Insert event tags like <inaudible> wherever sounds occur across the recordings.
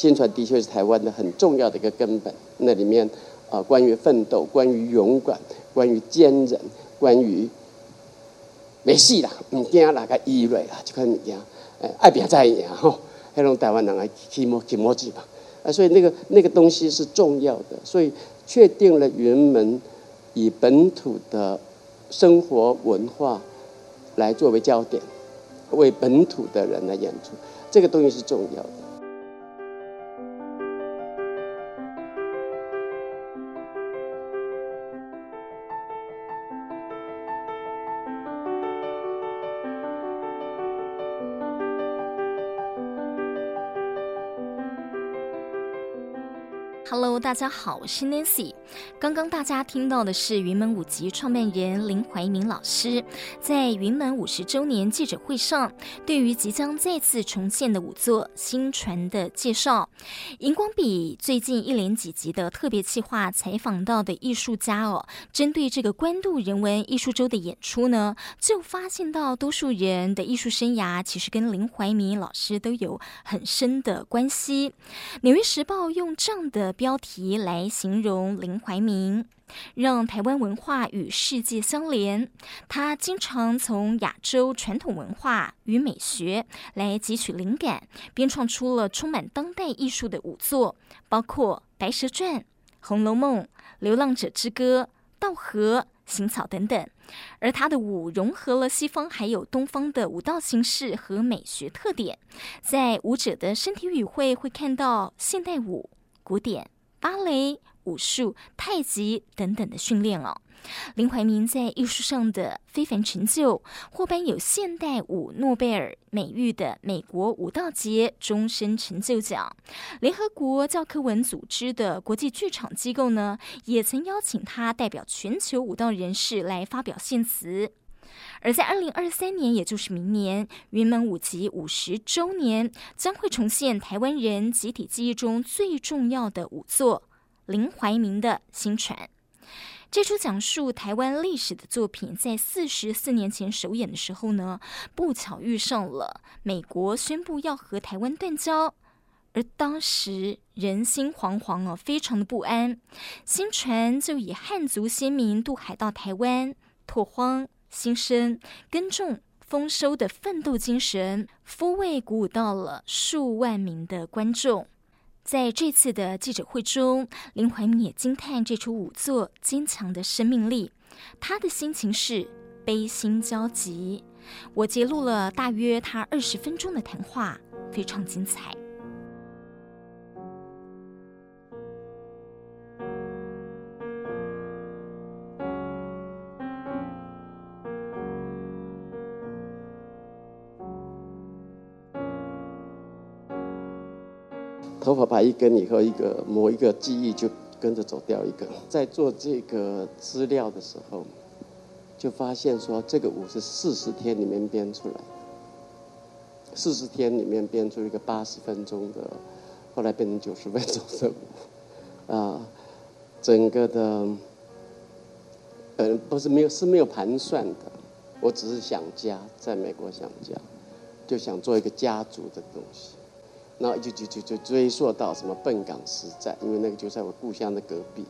宣传的确是台湾的很重要的一个根本。那里面啊、呃，关于奋斗，关于勇敢，关于坚韧，关于没戏啦，唔惊哪个意瑞啦，就看你讲，哎，爱拼才会赢吼，那种台湾人爱起毛起毛子嘛，啊，所以那个那个东西是重要的，所以确定了云门以本土的生活文化来作为焦点，为本土的人来演出，这个东西是重要的。大家好，我是 Nancy。刚刚大家听到的是云门舞集创办人林怀民老师在云门五十周年记者会上对于即将再次重现的舞作《新传》的介绍。荧光笔最近一连几集的特别企划采访到的艺术家哦，针对这个关渡人文艺术周的演出呢，就发现到多数人的艺术生涯其实跟林怀民老师都有很深的关系。《纽约时报》用这样的标题来形容林怀民，让台湾文化与世界相连。他经常从亚洲传统文化与美学来汲取灵感，编创出了充满当代艺术的舞作，包括《白蛇传》《红楼梦》《流浪者之歌》《稻荷》《行草》等等。而他的舞融合了西方还有东方的舞蹈形式和美学特点，在舞者的身体语汇会看到现代舞。古典、芭蕾、武术、太极等等的训练哦。林怀民在艺术上的非凡成就，获颁有现代舞诺贝尔美誉的美国舞蹈节终身成就奖。联合国教科文组织的国际剧场机构呢，也曾邀请他代表全球舞蹈人士来发表献词。而在二零二三年，也就是明年，云门舞集五十周年将会重现台湾人集体记忆中最重要的舞作——林怀民的《新传》。这出讲述台湾历史的作品，在四十四年前首演的时候呢，不巧遇上了美国宣布要和台湾断交，而当时人心惶惶哦，非常的不安。《新传》就以汉族先民渡海到台湾拓荒。新生耕种丰收的奋斗精神，抚慰鼓舞到了数万名的观众。在这次的记者会中，林怀民也惊叹这出舞作坚强的生命力。他的心情是悲心交集。我截录了大约他二十分钟的谈话，非常精彩。头发拔一根以后，一个某一个记忆就跟着走掉一个。在做这个资料的时候，就发现说这个舞是四十天里面编出来，四十天里面编出一个八十分钟的，后来变成九十分钟的舞，啊，整个的，呃，不是没有是没有盘算的，我只是想家，在美国想家，就想做一个家族的东西。然后就就就就追溯到什么笨港时代，因为那个就在我故乡的隔壁，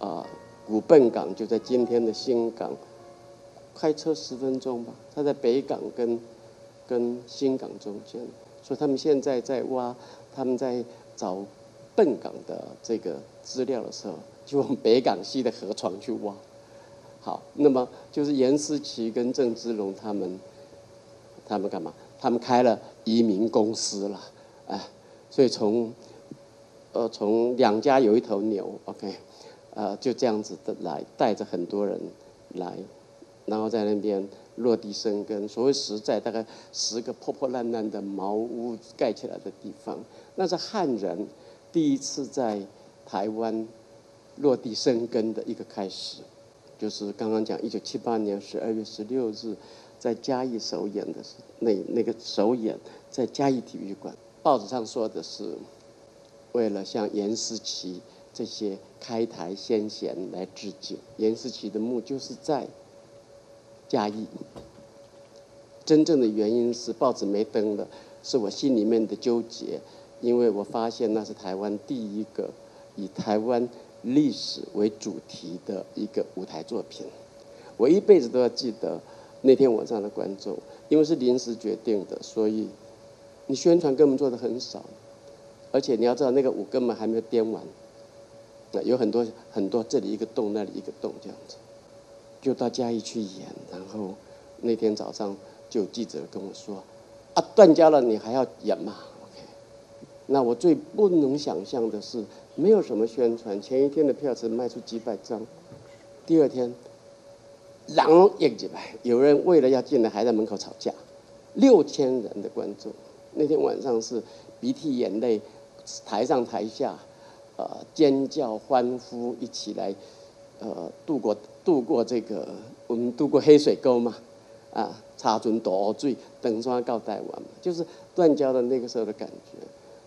啊，古笨港就在今天的新港，开车十分钟吧。他在北港跟跟新港中间，所以他们现在在挖，他们在找笨港的这个资料的时候，就往北港溪的河床去挖。好，那么就是颜思齐跟郑芝龙他们，他们干嘛？他们开了移民公司了。啊，所以从，呃，从两家有一头牛，OK，呃，就这样子的来带着很多人来，然后在那边落地生根。所谓实在，大概十个破破烂烂的茅屋盖起来的地方，那是汉人第一次在台湾落地生根的一个开始，就是刚刚讲一九七八年十二月十六日在嘉义首演的那那个首演在嘉义体育馆。报纸上说的是，为了向颜思齐这些开台先贤来致敬。颜思齐的墓就是在嘉义。真正的原因是报纸没登的，是我心里面的纠结。因为我发现那是台湾第一个以台湾历史为主题的一个舞台作品。我一辈子都要记得那天晚上的观众，因为是临时决定的，所以你宣传根本做的很少，而且你要知道那个舞根本还没有编完，那有很多很多这里一个洞，那里一个洞这样子，就到嘉义去演，然后那天早上就有记者跟我说：“啊，断交了，你还要演吗？”OK，那我最不能想象的是，没有什么宣传，前一天的票只卖出几百张，第二天。然后应进来，有人为了要进来，还在门口吵架。六千人的观众，那天晚上是鼻涕眼泪，台上台下，呃，尖叫欢呼，一起来，呃，度过度过这个，我们度过黑水沟嘛，啊，插船渡水，登山告台湾嘛，就是断交的那个时候的感觉。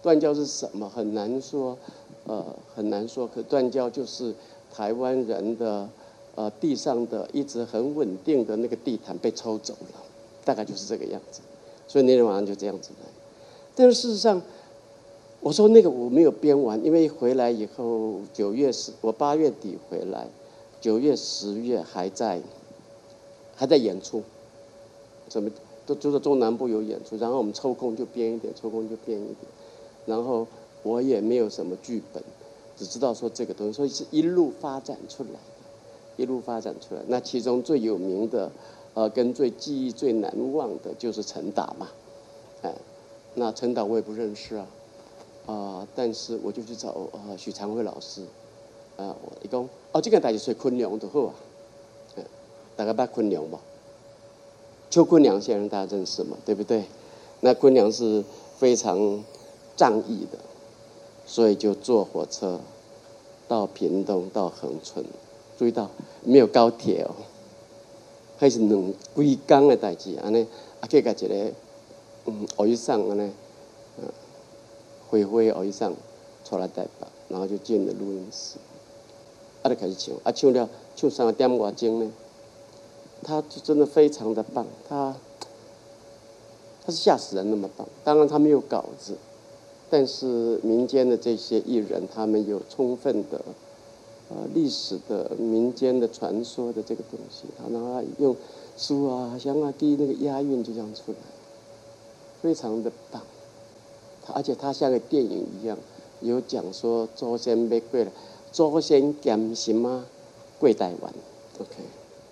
断交是什么？很难说，呃，很难说。可断交就是台湾人的。呃，地上的一直很稳定的那个地毯被抽走了，大概就是这个样子。所以那天晚上就这样子来。但是事实上，我说那个我没有编完，因为回来以后九月十，我八月底回来，九月十月还在还在演出，怎么都就是中南部有演出，然后我们抽空就编一点，抽空就编一点。然后我也没有什么剧本，只知道说这个东西，所以是一路发展出来的。一路发展出来，那其中最有名的，呃，跟最记忆最难忘的就是陈达嘛，哎，那陈导我也不认识啊，啊、但是我就去找呃许长辉老师，啊、我一讲哦，这个大家说昆良的好啊，大家把昆良吧，邱昆良先生大家认识嘛，对不对？那昆良是非常仗义的，所以就坐火车到屏东到恒春。注意到没有高铁哦，还是两几工的代志，安尼啊，去个一个嗯，我一上安尼，嗯，灰灰我一上出来代表，然后就进了录音室，啊，就开始唱，啊，唱了唱三点外钟呢，他就真的非常的棒，他他是吓死人那么棒，当然他没有稿子，但是民间的这些艺人，他们有充分的。呃，历史的、民间的传说的这个东西，他然后用书啊、香啊、滴那个押韵就这样出来，非常的棒。而且它像个电影一样，有讲说祖先没过了，祖先减什么过台湾，OK，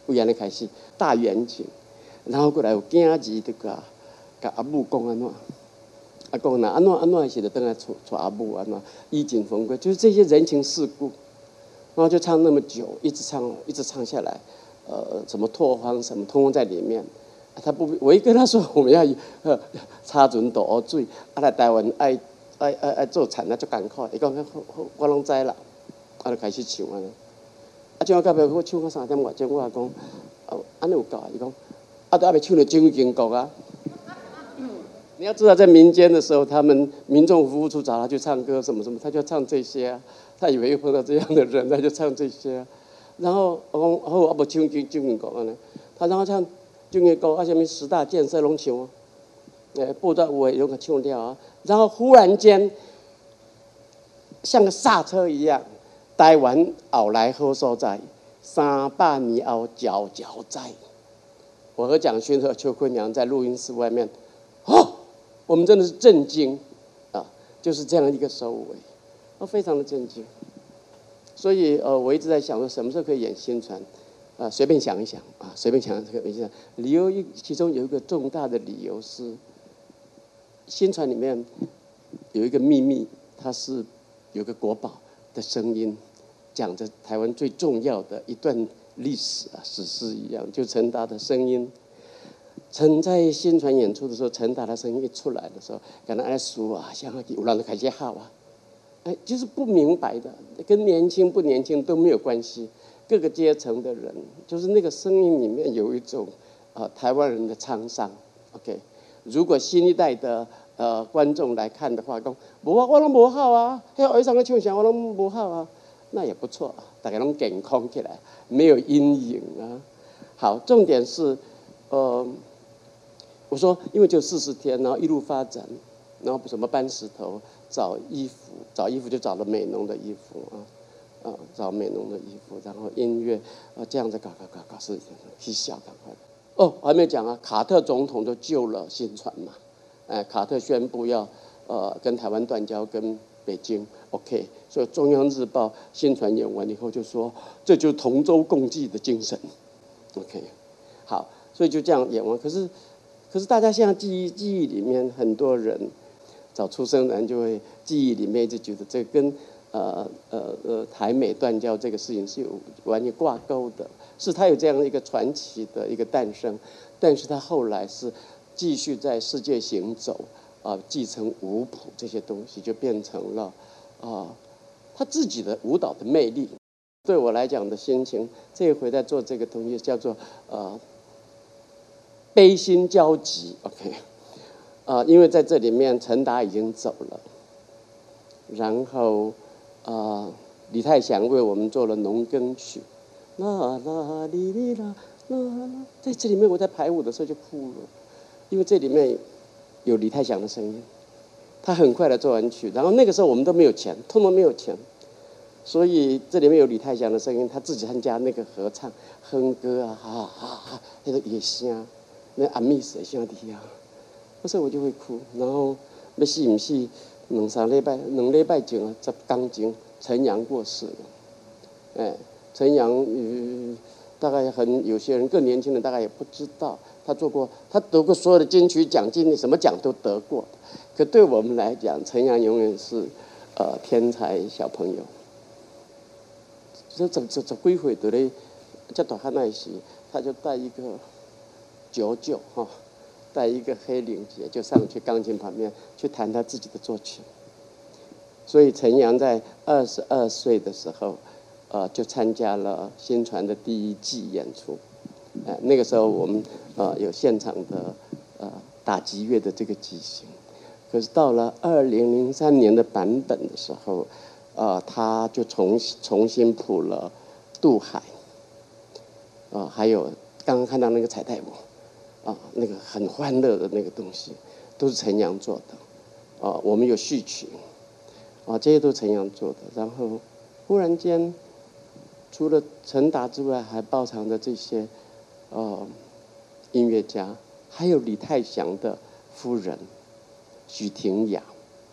为安尼开始大远景，然后过来有囝儿这个，甲阿母讲安怎，阿公那安怎安怎是的，等来娶娶阿母安怎，衣锦荣归，就是这些人情世故。然后就唱那么久，一直唱，一直唱下来，呃，什么拓荒什么，通通在里面。他不，我一跟他说我们要呃插船渡水，啊来台湾爱爱爱爱做产，那就赶快。伊讲好好，我拢知啦，啊就开始唱啊。啊，唱到到尾我唱到三点外钟，我话讲，啊，安尼有够啊？伊讲，啊都还没唱到正经国啊。你要知道，在民间的时候，他们民众服务处找他去唱歌，什么什么，他就唱这些啊。他以为又碰到这样的人，他就唱这些、然后我讲好，我不唱京京歌啊呢。他然后唱京歌，啊什么十大建设拢唱啊。哎，不知道我有个唱掉啊。然后忽然间，像个刹车一样，台湾后来好所在，三百年后佼佼在。我和蒋勋和邱坤良在录音室外面，哦，我们真的是震惊啊！就是这样一个收尾。我非常的震惊，所以呃，我一直在想说，什么时候可以演薪传？啊，随便想一想啊，随便想这个没事。理由一，其中有一个重大的理由是，宣传里面有一个秘密，它是有个国宝的声音，讲着台湾最重要的一段历史啊，史诗一样，就陈达的声音。陈在宣传演出的时候，陈达的声音一出来的时候，感到爱说啊，像有人开始好啊。哎，就是不明白的，跟年轻不年轻都没有关系。各个阶层的人，就是那个声音里面有一种、呃，台湾人的沧桑。OK，如果新一代的呃观众来看的话，讲无啊，我拢无好啊，还有二三个唱声我拢无好啊，那也不错，大家拢健康起来，没有阴影啊。好，重点是，呃，我说因为就四十天，然后一路发展，然后什么搬石头。找衣服，找衣服就找了美浓的衣服啊，啊，找美容的衣服，然后音乐啊，这样子搞搞搞搞是去笑赶快。哦，我还没讲啊，卡特总统就救了新传嘛，哎，卡特宣布要呃跟台湾断交，跟北京 OK，所以中央日报新传演完以后就说，这就是同舟共济的精神，OK，好，所以就这样演完，可是。可是大家现在记忆记忆里面，很多人早出生人就会记忆里面就觉得这跟呃呃呃台美断交这个事情是有完全挂钩的，是他有这样的一个传奇的一个诞生，但是他后来是继续在世界行走啊，继承舞谱这些东西，就变成了啊他自己的舞蹈的魅力。对我来讲的心情，这一回在做这个东西叫做呃。悲心交集，OK，啊、因为在这里面陈达已经走了，然后啊、李泰祥为我们做了农耕曲，啦啦哩哩啦啦啦，在这里面我在排舞的时候就哭了，因为这里面有李泰祥的声音，他很快的做完曲，然后那个时候我们都没有钱，通通没有钱，所以这里面有李泰祥的声音，他自己参加那个合唱哼歌啊，哈哈哈，那个野声。那阿密斯的兄弟啊，那时候我就会哭。然后要死不死，两三礼拜，两礼拜前啊，十天前，陈阳过世了。哎，陈阳，呃，大概很有些人更年轻的大概也不知道，他做过，他得过所有的金曲奖金，什么奖都得过。可对我们来讲，陈阳永远是呃天才小朋友。这这这这几岁的嘞？这大汉那时，他就带一个。九九哈，带一个黑领结就上去钢琴旁边去弹他自己的作曲。所以陈阳在二十二岁的时候，呃，就参加了新传的第一季演出。呃，那个时候我们呃有现场的呃打击乐的这个机型。可是到了二零零三年的版本的时候，呃，他就重重新谱了《渡海》，呃，还有刚刚看到那个彩带舞。啊，那个很欢乐的那个东西，都是陈阳做的。啊，我们有序曲，啊，这些都是陈阳做的。然后，忽然间，除了陈达之外，还包藏着这些，呃，音乐家，还有李泰祥的夫人许廷雅，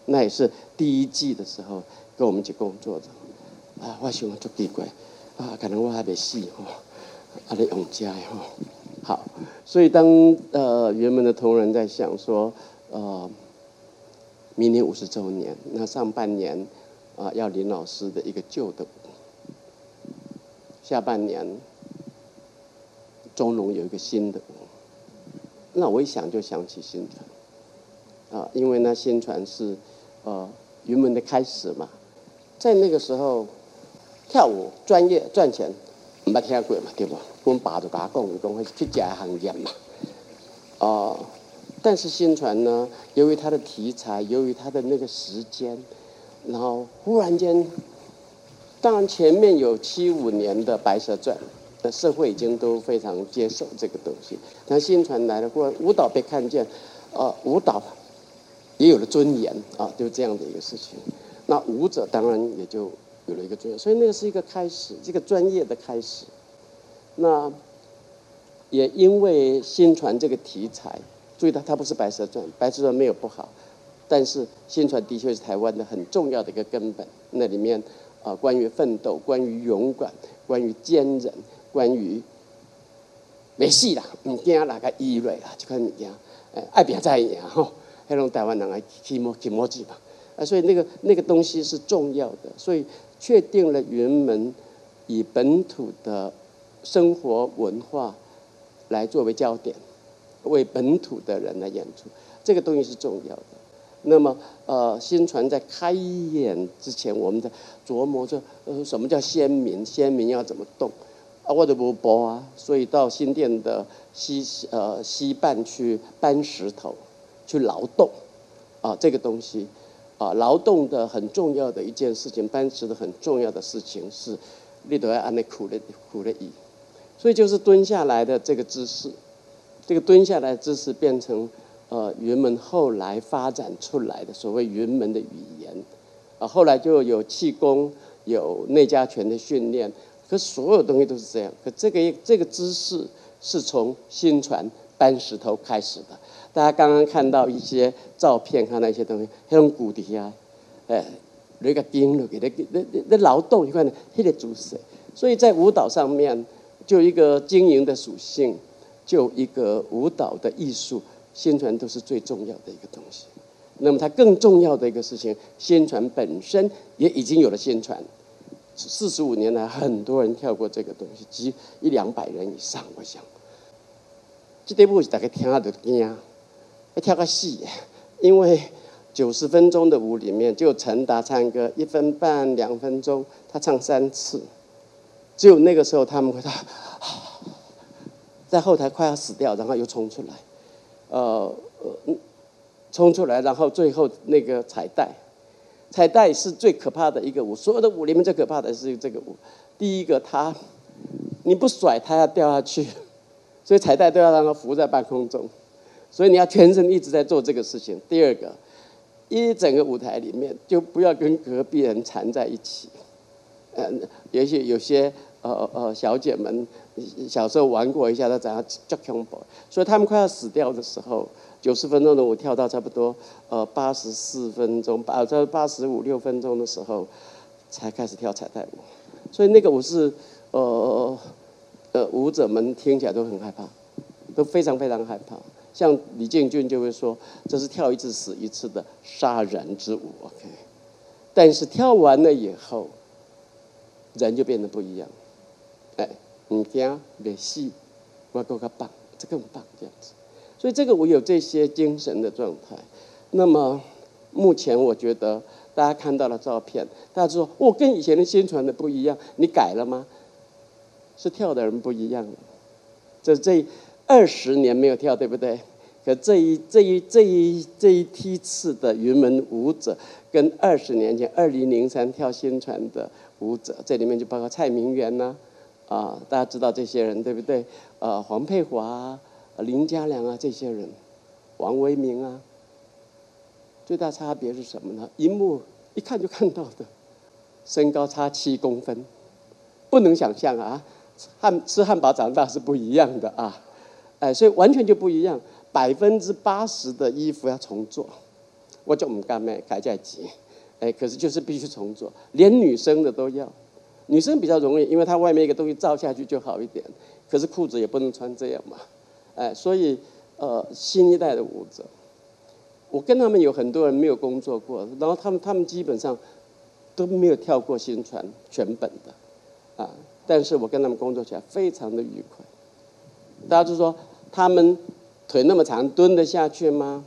那也是第一季的时候跟我们一起工作的。啊，我想做奇怪，啊，可能我还没死哦，啊，在永嘉哦。好，所以当呃原本的同仁在想说，呃，明年五十周年，那上半年啊、要林老师的一个旧的，下半年中农有一个新的，那我一想就想起新传，啊、因为呢新传是呃云门的开始嘛，在那个时候跳舞专业赚钱，没听过嘛，对吧？我们爸就跟他讲，讲去这行业嘛，哦、但是新传呢，由于它的题材，由于它的那个时间，然后忽然间，当然前面有七五年的《白蛇传》，的社会已经都非常接受这个东西，但新传来了，忽然舞蹈被看见，呃，舞蹈也有了尊严啊、就这样的一个事情。那舞者当然也就有了一个尊严，所以那个是一个开始，这个专业的开始。那也因为新传这个题材，注意到它不是《白蛇传》，《白蛇传》没有不好，但是新传的确是台湾的很重要的一个根本。那里面啊，关于奋斗，关于勇敢，关于坚韧，关于没戏啦，唔惊哪个意瑞啦，就看你讲，哎，爱拼才会赢吼，那种台湾人爱起摸起摸机吧，啊，所以那个那个东西是重要的，所以确定了云门以本土的。生活文化来作为焦点，为本土的人来演出，这个东西是重要的。那么，呃，新传在开演之前，我们在琢磨着，呃，什么叫先民？先民要怎么动？啊，我都不播啊，所以到新店的西呃西半去搬石头，去劳动，啊，这个东西，啊，劳动的很重要的一件事情，搬石头很重要的事情是，你都要按那苦的苦的意。所以就是蹲下来的这个姿势，这个蹲下来的姿势变成呃云门后来发展出来的所谓云门的语言，啊，后来就有气功，有内家拳的训练，可所有东西都是这样。可这个这个姿势是从新传搬石头开始的。大家刚刚看到一些照片，看到一些东西，那种骨底啊，哎，那个钉了，给那那那劳动一块的，那个主色。所以在舞蹈上面，就一个经营的属性，就一个舞蹈的艺术，宣传都是最重要的一个东西。那么它更重要的一个事情，宣传本身也已经有了宣传。四十五年来，很多人跳过这个东西，几一两百人以上，我想。这点舞是大家听下就惊，要跳个戏，因为九十分钟的舞里面，就陈达唱歌一分半两分钟，他唱三次。只有那个时候，他们会他 <sighs> 在后台快要死掉，然后又冲出来，呃呃，冲出来，然后最后那个彩带，彩带是最可怕的一个舞，所有的舞里面最可怕的是这个舞。第一个，他你不甩，他要掉下去，<laughs> 所以彩带都要让他浮在半空中，所以你要全身一直在做这个事情。第二个，一整个舞台里面就不要跟隔壁人缠在一起，嗯，也许有些。呃呃呃，小姐们小时候玩过一下，她怎样叫恐怖？所以他们快要死掉的时候，九十分钟的舞跳到差不多呃八十四分钟，八在八十五六分钟的时候，才开始跳彩带舞。所以那个舞是呃呃舞者们听起来都很害怕，都非常非常害怕。像李靖俊就会说，这是跳一次死一次的杀人之舞。OK，但是跳完了以后，人就变得不一样。哎，你听，没戏，我够个棒，这更棒这样子。所以这个我有这些精神的状态。那么目前我觉得大家看到了照片，大家说我跟以前的宣传的不一样，你改了吗？是跳的人不一样了。这这二十年没有跳，对不对？可这一这一这一这一梯次的云门舞者，跟二十年前二零零三跳薪传的舞者，这里面就包括蔡明元呐。啊大家知道这些人对不对？呃，黄佩华，林嘉良啊，这些人，王维明啊，最大差别是什么呢？荧幕一看就看到的，身高差七公分，不能想象啊！汉吃汉堡长大是不一样的啊，哎，所以完全就不一样，百分之八十的衣服要重做，我就唔敢买，改在急，哎，可是就是必须重做，连女生的都要。女生比较容易，因为她外面一个东西罩下去就好一点，可是裤子也不能穿这样嘛，哎，所以呃，新一代的舞者，我跟他们有很多人没有工作过，然后他们他们基本上都没有跳过新传全本的，啊，但是我跟他们工作起来非常的愉快。大家就说他们腿那么长，蹲得下去吗？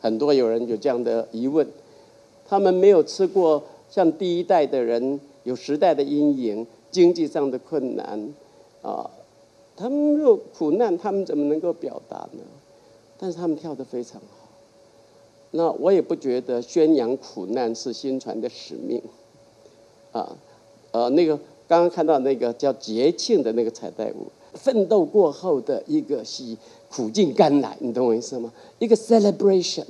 很多有人有这样的疑问，他们没有吃过像第一代的人。有时代的阴影，经济上的困难，啊，他们没有苦难，他们怎么能够表达呢？但是他们跳得非常好。那我也不觉得宣扬苦难是宣传的使命，啊，呃，那个刚刚看到那个叫节庆的那个彩带舞，奋斗过后的一个喜苦尽甘来，你懂我意思吗？一个 celebration，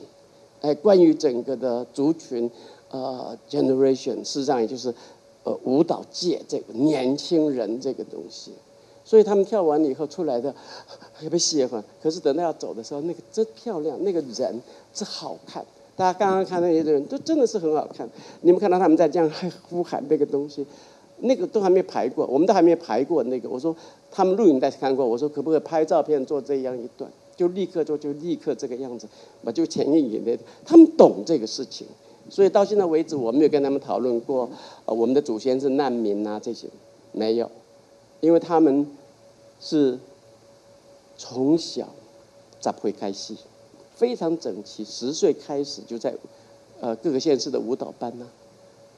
哎，关于整个的族群，呃，generation，事实上也就是。呃，舞蹈界这个年轻人这个东西，所以他们跳完了以后出来的 <laughs> 特别喜欢。可是等到要走的时候，那个真漂亮，那个人真好看。大家刚刚看那些人都真的是很好看。你们看到他们在这样呼喊那个东西，那个都还没排过，我们都还没排过那个。我说他们录影带看过，我说可不可以拍照片做这样一段？就立刻做，就立刻这个样子，我就前面演的，他们懂这个事情。所以到现在为止，我没有跟他们讨论过，呃，我们的祖先是难民啊这些，没有，因为他们是从小咋会开戏，非常整齐，十岁开始就在呃各个县市的舞蹈班呐、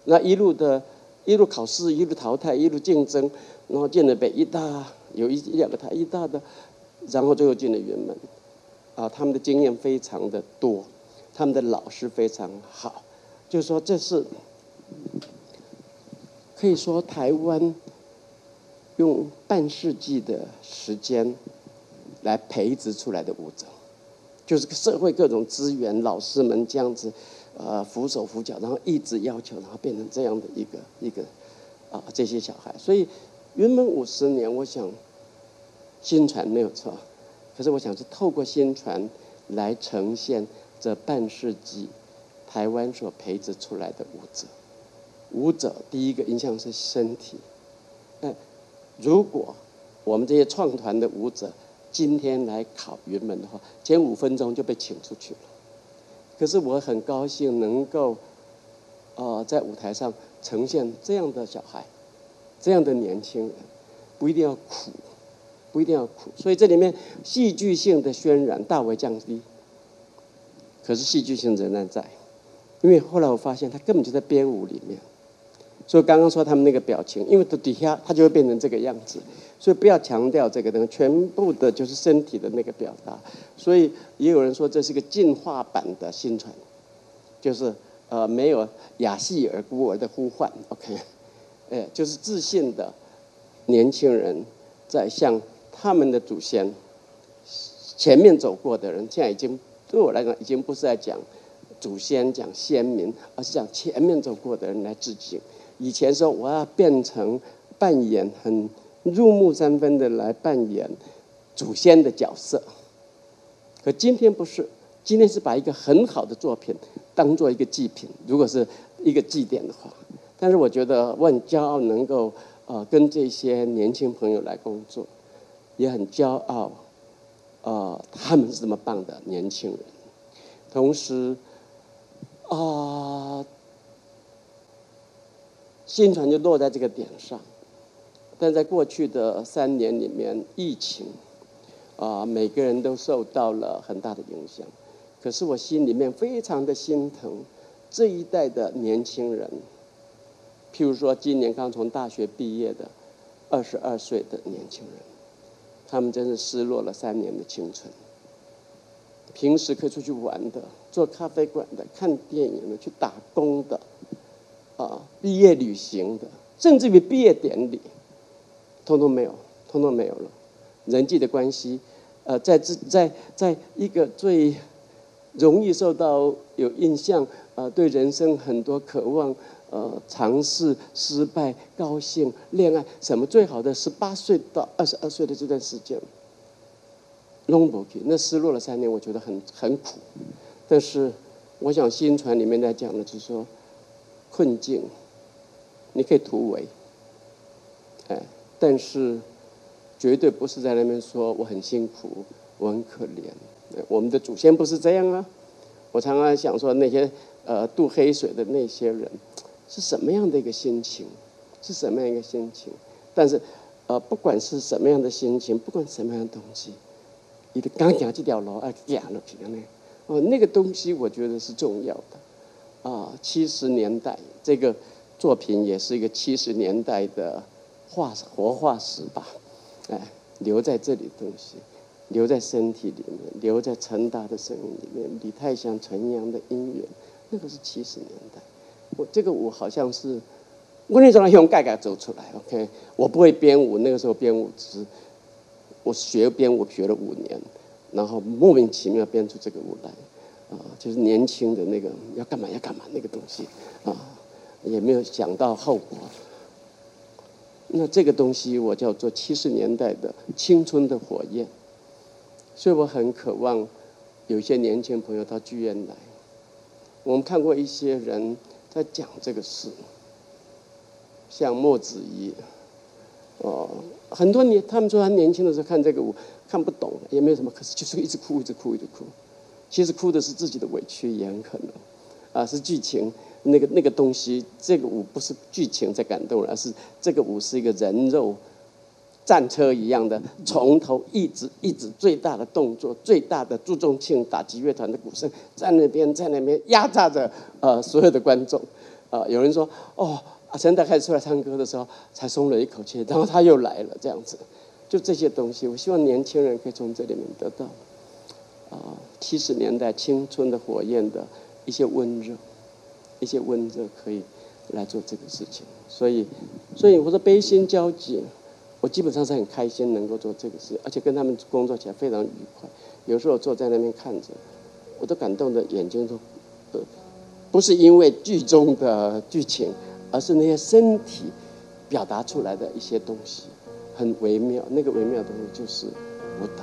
那一路的，一路考试，一路淘汰，一路竞争，然后进了北艺大，有一两个台艺大的，然后最后进了云门，啊，他们的经验非常的多，他们的老师非常好。就是说，这是可以说台湾用半世纪的时间来培植出来的舞者，就是社会各种资源，老师们这样子，呃，扶手扶脚，然后一直要求，然后变成这样的一个一个啊，这些小孩。所以原本五十年，我想宣传没有错，可是我想是透过宣传来呈现这半世纪台湾所培植出来的舞者。舞者第一个印象是身体，哎，如果我们这些创团的舞者今天来考云门的话，前五分钟就被请出去了。可是我很高兴能够，呃，在舞台上呈现这样的小孩，这样的年轻人，不一定要苦，不一定要苦。所以这里面戏剧性的渲染大为降低，可是戏剧性仍然在，因为后来我发现他根本就在编舞里面。所以刚刚说他们那个表情，因为底下他就会变成这个样子，所以不要强调这个东西，全部的就是身体的那个表达。所以也有人说这是个进化版的新传，就是呃没有亚细尔孤儿的呼唤，OK，哎，就是自信的年轻人在向他们的祖先前面走过的人，现在已经对我来讲已经不是在讲祖先讲先民，而是讲前面走过的人来致敬。以前说我要变成扮演很入木三分的来扮演祖先的角色，可今天不是，今天是把一个很好的作品当做一个祭品，如果是一个祭典的话。但是我觉得我很骄傲能够呃跟这些年轻朋友来工作，也很骄傲，呃他们是这么棒的年轻人，同时啊。呃薪传就落在这个点上，但在过去的三年里面，疫情啊，每个人都受到了很大的影响。可是我心里面非常的心疼这一代的年轻人，譬如说今年刚从大学毕业的二十二岁的年轻人，他们真是失落了三年的青春。平时可以出去玩的，做咖啡馆的，看电影的，去打工的。啊，毕业旅行的，甚至于毕业典礼，通通没有，通通没有了。人际的关系，呃，在这，在在一个最容易受到有印象，呃，对人生很多渴望，呃，尝试失败、高兴、恋爱，什么最好的十八岁到二十二岁的这段时间，long 那失落了三年，我觉得很很苦。但是，我想新传里面在讲的，就是说。困境，你可以突围，哎，但是绝对不是在那边说我很辛苦，我很可怜。我们的祖先不是这样啊！我常常想说，那些呃渡黑水的那些人是什么样的一个心情？是什么样一个心情？但是呃，不管是什么样的心情，不管什么样的东西，你的刚讲这条路啊，讲了几个呢？哦，那个东西我觉得是重要的。啊，七十年代这个作品也是一个七十年代的化活化石吧，哎，留在这里的东西，留在身体里面，留在陈达的声音里面，李泰祥、陈阳的音乐，那个是七十年代。我这个舞好像是我那时候用盖盖走出来，OK，我不会编舞，那个时候编舞只是我学编舞学了五年，然后莫名其妙编出这个舞来。啊，就是年轻的那个要干嘛要干嘛那个东西啊，也没有想到后果。那这个东西我叫做七十年代的青春的火焰，所以我很渴望有些年轻朋友到剧院来。我们看过一些人在讲这个事，像莫子仪，哦，很多年他们说他年轻的时候看这个舞看不懂，也没有什么，可是就是一直哭，一直哭，一直哭。其实哭的是自己的委屈，也很可能，啊，是剧情那个那个东西。这个舞不是剧情在感动，而是这个舞是一个人肉战车一样的，从头一直一直最大的动作，最大的注重庆打击乐团的鼓声在那边在那边压榨着呃所有的观众。啊，有人说哦，陈达开始出来唱歌的时候才松了一口气，然后他又来了，这样子，就这些东西，我希望年轻人可以从这里面得到。啊，七十年代青春的火焰的一些温热，一些温热可以来做这个事情。所以，所以我说悲心交集，我基本上是很开心能够做这个事，而且跟他们工作起来非常愉快。有时候坐在那边看着，我都感动的眼睛都，呃，不是因为剧中的剧情，而是那些身体表达出来的一些东西，很微妙。那个微妙的东西就是舞蹈。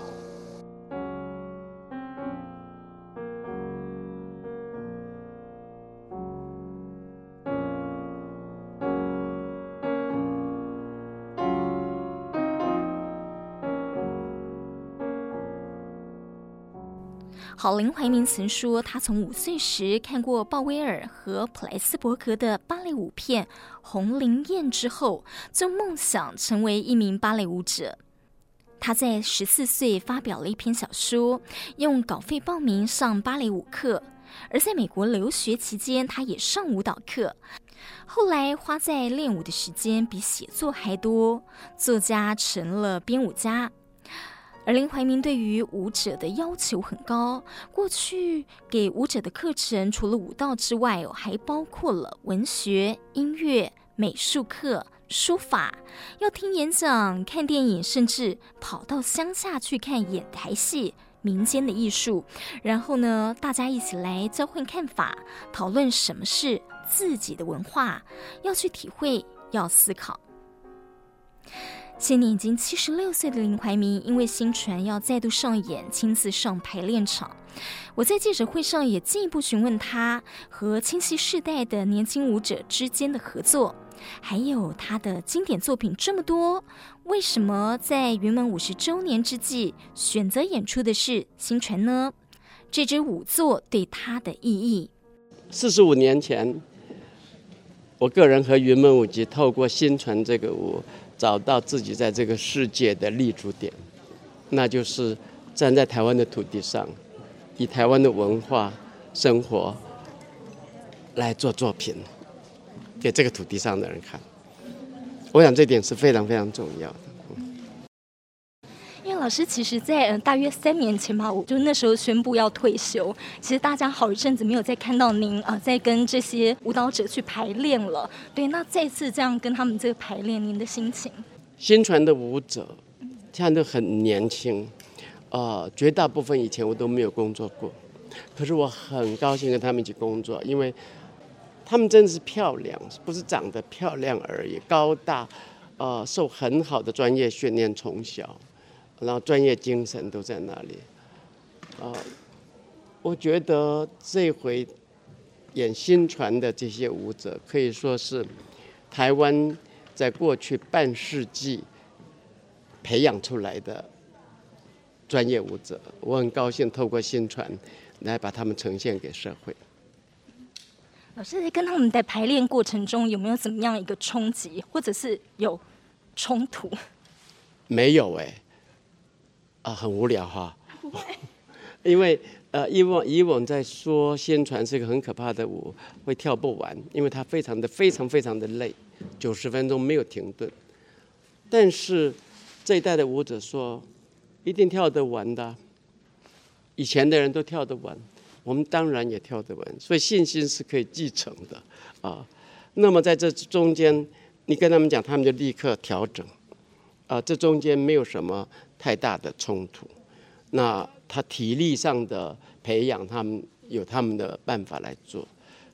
好，林怀民曾说，他从五岁时看过鲍威尔和普莱斯伯格的芭蕾舞片《红菱宴》之后，就梦想成为一名芭蕾舞者。他在十四岁发表了一篇小说，用稿费报名上芭蕾舞课。而在美国留学期间，他也上舞蹈课。后来花在练舞的时间比写作还多，作家成了编舞家。而林怀民对于舞者的要求很高，过去给舞者的课程除了舞蹈之外，还包括了文学、音乐、美术课、书法，要听演讲、看电影，甚至跑到乡下去看演台戏、民间的艺术。然后呢，大家一起来交换看法，讨论什么是自己的文化，要去体会，要思考。现年已经七十六岁的林怀民，因为新传要再度上演，亲自上排练场。我在记者会上也进一步询问他和清溪世代的年轻舞者之间的合作，还有他的经典作品这么多，为什么在云门五十周年之际选择演出的是新传呢？这支舞作对他的意义？四十五年前，我个人和云门舞集透过新传这个舞。找到自己在这个世界的立足点，那就是站在台湾的土地上，以台湾的文化生活来做作品，给这个土地上的人看。我想这点是非常非常重要。老师其实，在大约三年前吧，我就那时候宣布要退休。其实大家好一阵子没有再看到您啊，在跟这些舞蹈者去排练了。对，那再次这样跟他们这个排练，您的心情？薪传的舞者，现在都很年轻，呃，绝大部分以前我都没有工作过，可是我很高兴跟他们一起工作，因为他们真的是漂亮，不是长得漂亮而已，高大，呃，受很好的专业训练，从小。然后专业精神都在那里，啊，我觉得这回演新传的这些舞者可以说是台湾在过去半世纪培养出来的专业舞者，我很高兴透过新传来把他们呈现给社会。老师在跟他们在排练过程中有没有怎么样一个冲击，或者是有冲突？没有哎。啊，很无聊哈，<laughs> 因为呃，以往以往在说宣传是一个很可怕的舞，会跳不完，因为它非常的非常非常的累，九十分钟没有停顿。但是这一代的舞者说，一定跳得完的，以前的人都跳得完，我们当然也跳得完，所以信心是可以继承的啊。那么在这中间，你跟他们讲，他们就立刻调整，啊，这中间没有什么。太大的冲突，那他体力上的培养，他们有他们的办法来做，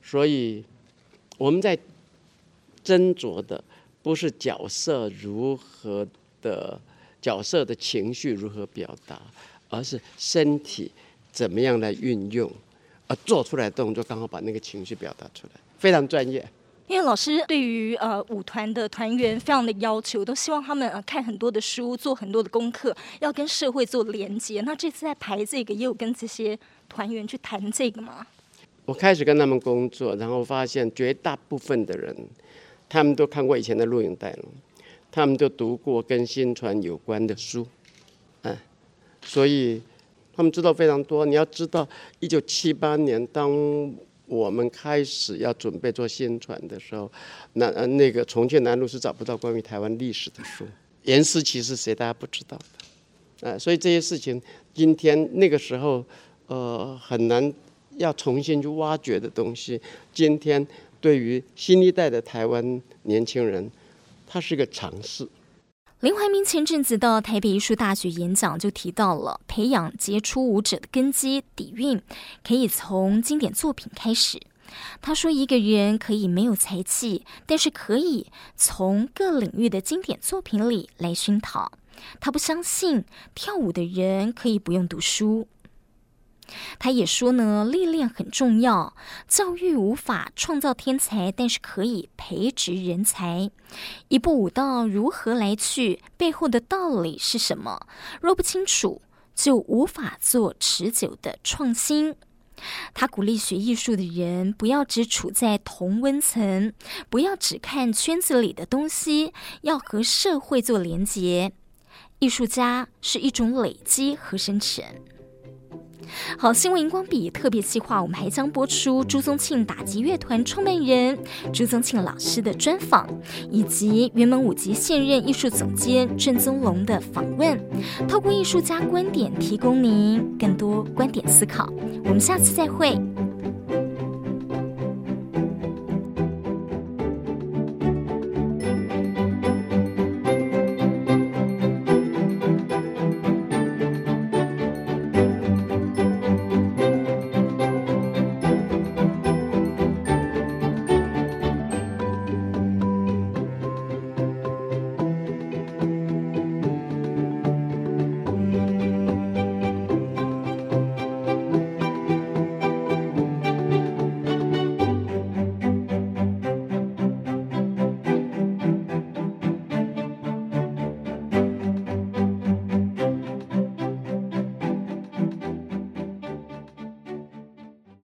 所以我们在斟酌的不是角色如何的角色的情绪如何表达，而是身体怎么样来运用，而做出来动作刚好把那个情绪表达出来，非常专业。因为老师对于呃舞团的团员非常的要求，都希望他们呃看很多的书，做很多的功课，要跟社会做连接。那这次在排这个，也有跟这些团员去谈这个吗？我开始跟他们工作，然后发现绝大部分的人，他们都看过以前的录影带了，他们都读过跟薪传有关的书，嗯，所以他们知道非常多。你要知道，一九七八年当。我们开始要准备做宣传的时候，那那个重庆南路是找不到关于台湾历史的书。颜思齐是谁？大家不知道的，啊，所以这些事情，今天那个时候，呃，很难要重新去挖掘的东西，今天对于新一代的台湾年轻人，它是一个尝试。林怀民前阵子到台北艺术大学演讲，就提到了培养杰出舞者的根基底蕴，可以从经典作品开始。他说，一个人可以没有才气，但是可以从各领域的经典作品里来熏陶。他不相信跳舞的人可以不用读书。他也说呢，历练很重要。教育无法创造天才，但是可以培植人才。一部舞道如何来去，背后的道理是什么？若不清楚，就无法做持久的创新。他鼓励学艺术的人不要只处在同温层，不要只看圈子里的东西，要和社会做连结。艺术家是一种累积和生成。好，新闻荧光笔特别计划，我们还将播出朱宗庆打击乐团创办人朱宗庆老师的专访，以及云门舞集现任艺术总监郑宗龙的访问，透过艺术家观点，提供您更多观点思考。我们下次再会。